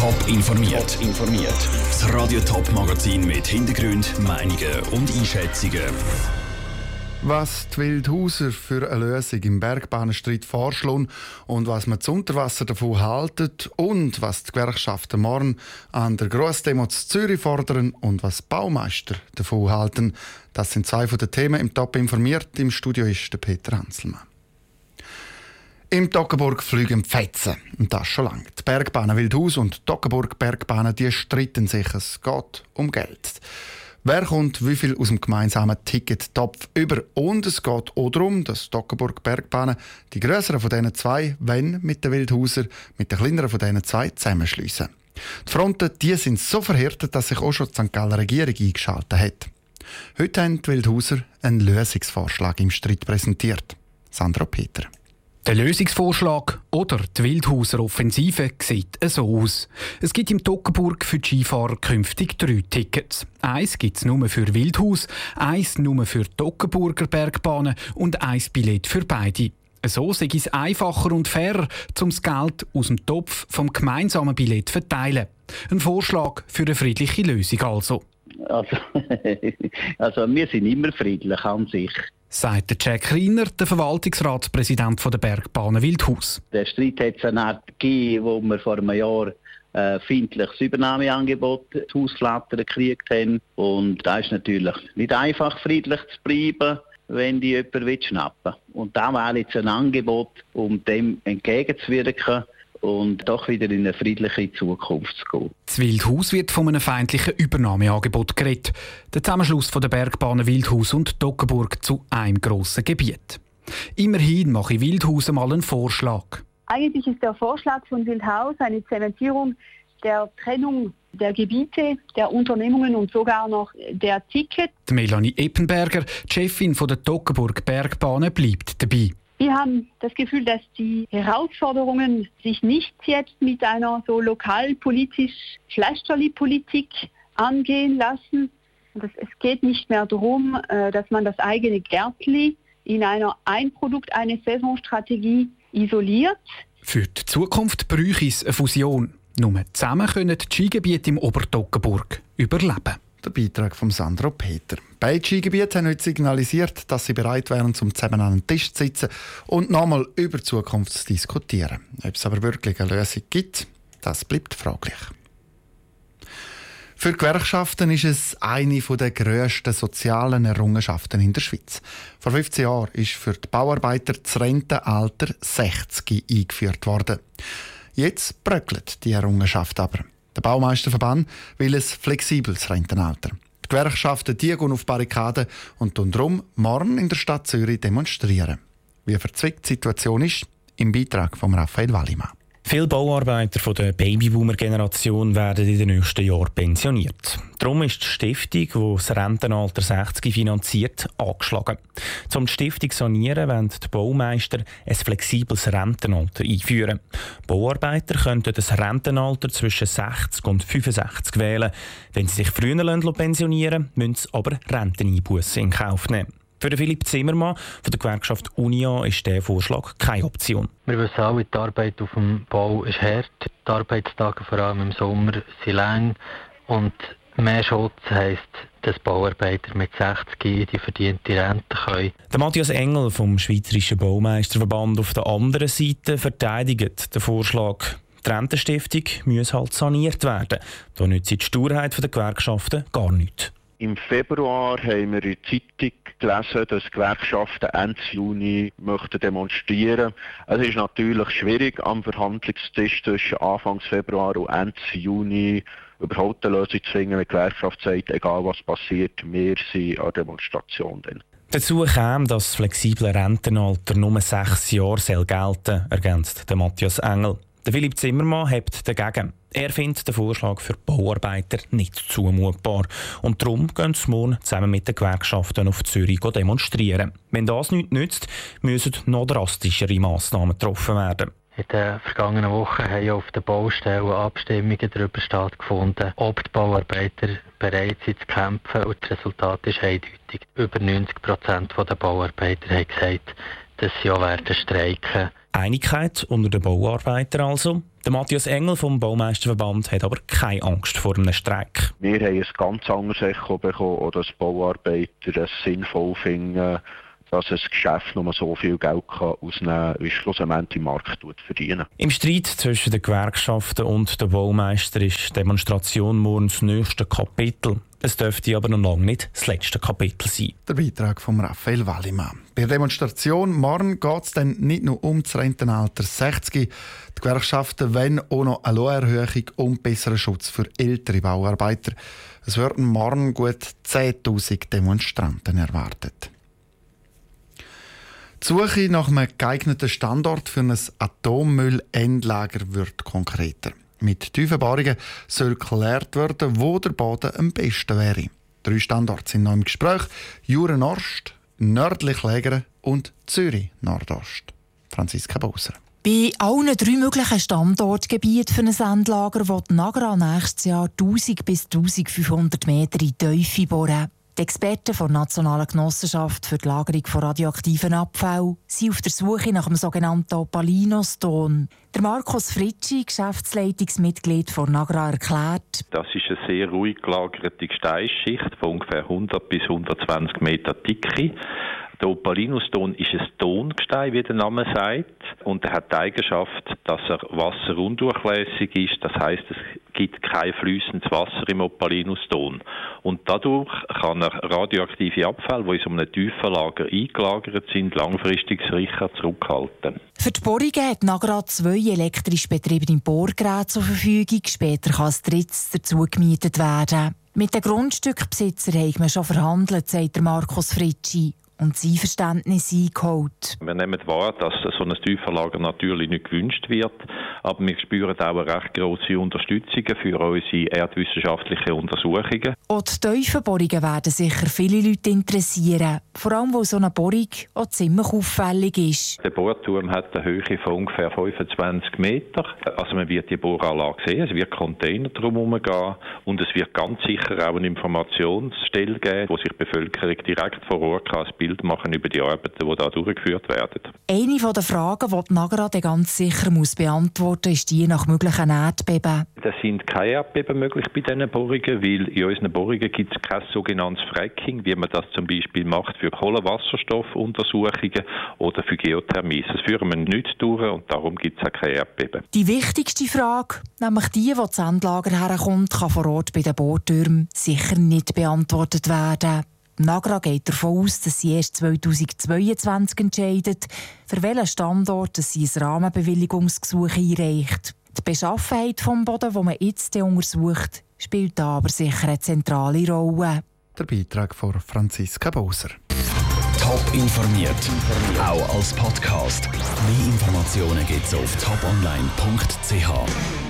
Top informiert. informiert. Das Radio Top Magazin mit Hintergrund, Meinungen und Einschätzungen. Was die Wildhauser für eine Lösung im Bergbahnenstreit vorschlagen und was man zu Unterwasser davon haltet und was die Gewerkschaften morgen an der Grossdemo zu Zürich fordern und was Baumeister davon halten, das sind zwei von den Themen im Top informiert. Im Studio ist der Peter Hanselmann. Im Toggenburg fliegen Fetzen. Und das schon lange. Die Bergbahnen Wildhaus und die Toggenburg Bergbahnen die streiten sich. Es geht um Geld. Wer kommt wie viel aus dem gemeinsamen Tickettopf über? Und es geht auch darum, dass Toggenburg Bergbahnen die größeren von diesen zwei, wenn mit den Wildhauser, mit den kleineren von diesen zwei zusammenschliessen. Die Fronten die sind so verhärtet, dass sich auch schon die St. Galler Regierung eingeschaltet hat. Heute haben die Wildhauser einen Lösungsvorschlag im Streit präsentiert. Sandra Peter. Der Lösungsvorschlag oder die Wildhauser Offensive sieht so aus. Es gibt im Toggenburg für Skifahrer künftig drei Tickets. Eins gibt es nur für Wildhaus, eins nur für Toggenburger Bergbahnen und eins Billett für beide. So sei es einfacher und fairer, um das Geld aus dem Topf vom gemeinsamen Billett verteilen. Ein Vorschlag für eine friedliche Lösung also. Also, also wir sind immer friedlich an sich sagt Jack Riener, der Verwaltungsratspräsident der Bergbahnen Wildhaus. Der Streit hat es eine Art gegeben, wo wir vor einem Jahr ein äh, feindliches Übernahmeangebot Hausflattern gekriegt haben. Und da ist natürlich nicht einfach, friedlich zu bleiben, wenn die jemand schnappen will. Und da wäre jetzt ein Angebot, um dem entgegenzuwirken und doch wieder in eine friedliche Zukunft zu gehen. Das Wildhaus wird von einem feindlichen Übernahmeangebot geredet. Der Zusammenschluss von der Bergbahnen Wildhaus und Dockenburg zu einem grossen Gebiet. Immerhin mache ich Wildhaus mal einen Vorschlag. Eigentlich ist der Vorschlag von Wildhaus eine Zementierung der Trennung der Gebiete, der Unternehmungen und sogar noch der Ticket. Die Melanie Eppenberger, Chefin der Dockenburg Bergbahnen, bleibt dabei. Wir haben das Gefühl, dass die Herausforderungen sich nicht jetzt mit einer so lokalpolitisch Fleischjolly-Politik angehen lassen. es geht nicht mehr darum, äh, dass man das eigene Gärtli in einer Ein-Produkt, eine Saisonstrategie isoliert. Für die Zukunft bräuchte es eine Fusion. Nur zusammen können die Skigebiete im Obertoggenburg überleben. Der Beitrag von Sandro Peter. Beide Skigebiete haben heute signalisiert, dass sie bereit wären, zum zusammen an den Tisch zu sitzen und nochmal über die Zukunft zu diskutieren. Ob es aber wirklich eine Lösung gibt, das bleibt fraglich. Für Gewerkschaften ist es eine der grössten sozialen Errungenschaften in der Schweiz. Vor 15 Jahren ist für die Bauarbeiter das Rentenalter 60 eingeführt worden. Jetzt bröckelt die Errungenschaft aber. Der Baumeisterverband will ein flexibles Rentenalter. Die Gewerkschaften die gehen auf Barrikaden und darum morgen in der Stadt Zürich demonstrieren. Wie verzwickt die Situation ist, im Beitrag von Raphael Wallimann. Viele Bauarbeiter von der Babyboomer-Generation werden in den nächsten Jahren pensioniert. Darum ist die Stiftung, die das Rentenalter 60 finanziert, angeschlagen. Um die Stiftung zu sanieren, wollen die Baumeister ein flexibles Rentenalter einführen. Bauarbeiter könnten das Rentenalter zwischen 60 und 65 wählen. Wenn sie sich früher pensionieren müssen sie aber Renteneinbußen in Kauf nehmen. Für Philipp Zimmermann von der Gewerkschaft Unia ist dieser Vorschlag keine Option. Wir wissen alle, die Arbeit auf dem Bau ist hart. Die Arbeitstage, vor allem im Sommer, sind lang. Und mehr Schutz heisst, dass Bauarbeiter mit 60 in die verdiente Rente können. Der Matthias Engel vom Schweizerischen Baumeisterverband auf der anderen Seite verteidigt den Vorschlag. Die Rentenstiftung muss halt saniert werden. Da nützt die Sturheit der Gewerkschaften gar nichts. Im Februar haben wir in der Zeitung gelesen, dass die Gewerkschaften Ende Juni möchten demonstrieren Es ist natürlich schwierig, am Verhandlungstisch zwischen Anfang Februar und Ende Juni überhaupt eine Lösung zu finden, wenn die Gewerkschaft sagt, egal was passiert, wir sind an der Demonstration. Dann. Dazu kam, dass das flexible Rentenalter nur sechs Jahre gelten soll, ergänzt Matthias Engel. Philipp Zimmermann hebt dagegen. Er findet den Vorschlag für Bauarbeiter nicht zumutbar. Und darum gehen sie morgen zusammen mit den Gewerkschaften auf Zürich demonstrieren. Wenn das nichts nützt, müssen noch drastischere Massnahmen getroffen werden. In den vergangenen Wochen haben auf den Baustellen Abstimmungen darüber stattgefunden, ob die Bauarbeiter bereit sind zu kämpfen. Und das Resultat ist eindeutig. Über 90 Prozent der Bauarbeiter haben gesagt, dass sie auch werden streiken. Einigkeit unter den Bauarbeitern also. Der Matthias Engel vom Baumeisterverband hat aber keine Angst vor einem Streik. Wir haben ein ganz anderes Echo bekommen, dass Bauarbeiter es sinnvoll finden, dass ein Geschäft nur so viel Geld kann ausnehmen kann, wie schlussendlich im Markt verdienen. Im Streit zwischen den Gewerkschaften und den Baumeister ist die Demonstration morgen das nächste Kapitel. Es dürfte aber noch lange nicht das letzte Kapitel sein. Der Beitrag von Raphael Wallimann. Bei der Demonstration morgen geht es dann nicht nur um das Rentenalter 60. Die Gewerkschaften wollen auch noch eine Lohnerhöhung und besseren Schutz für ältere Bauarbeiter. Es werden morgen gut 10.000 Demonstranten erwartet. Die Suche nach einem geeigneten Standort für ein Atommüllendlager wird konkreter. Mit tiefen Bohrungen soll geklärt werden, wo der Boden am besten wäre. Drei Standorte sind noch im Gespräch: Jura Ost, nördlich Lägere und Zürich Nordost. Franziska Bauser. Bei allen drei möglichen Standortgebieten für ein Endlager wird Nagra nächstes Jahr 1000 bis 1500 Meter in Tiefe bohren. Die Experten der Nationalen Genossenschaft für die Lagerung von radioaktiven Abfällen sind auf der Suche nach dem sogenannten Opalinoston. Der Markus Fritschi, Geschäftsleitungsmitglied von Nagra, erklärt, das ist eine sehr ruhig gelagerte Gesteinsschicht von ungefähr 100 bis 120 Meter Dicke. Der Opalinuston ist ein Tongestein, wie der Name sagt, und er hat die Eigenschaft, dass er wasserundurchlässig ist. Das heißt, gibt kein fließendes Wasser im Opalinuston. Und dadurch kann er radioaktive Abfälle, die in so einem tiefen Lager eingelagert sind, langfristig sicher zurückhalten. Für die Bohrungen hat Nagra zwei elektrisch betriebene Bohrgeräte zur Verfügung. Später kann das drittes dazu gemietet werden. Mit den Grundstückbesitzern haben wir schon verhandelt, sagt Markus Fritschi und sein Verständnis eingeholt. Wir nehmen wahr, dass so ein Tieferlager natürlich nicht gewünscht wird, aber wir spüren auch eine recht grosse Unterstützung für unsere erdwissenschaftlichen Untersuchungen. Auch die Tiefenbohrungen werden sicher viele Leute interessieren, vor allem, wo so eine Bohrung auch ziemlich auffällig ist. Der Bohrturm hat eine Höhe von ungefähr 25 Meter. Also man wird die Bohranlage sehen, es wird Container drumherum gehen und es wird ganz sicher auch eine Informationsstelle geben, wo sich die Bevölkerung direkt vor Ort kann Bild machen über die Arbeiten, die da durchgeführt werden. Eine der Fragen, die die Nagra ganz sicher muss beantworten muss, ist die nach möglichen Erdbeben. Es sind keine Erdbeben möglich bei diesen Bohrungen, weil in unseren Bohrungen gibt es kein sogenanntes Fracking, wie man das zum Beispiel macht für Kohlenwasserstoffuntersuchungen oder für Geothermie. Das führen wir nicht durch und darum gibt es auch keine Erdbeben. Die wichtigste Frage, nämlich die, die das Endlager herkommt, kann vor Ort bei den Bohrtürmen sicher nicht beantwortet werden. Nagra geht davon aus, dass sie erst 2022 entscheidet, für welchen Standort sie ein Rahmenbewilligungsgesuch einreicht. Die Beschaffenheit des Bodens, den man jetzt untersucht, spielt da aber sicher eine zentrale Rolle. Der Beitrag von Franziska Boser. Top informiert, auch als Podcast. Mehr Informationen gibt es auf toponline.ch.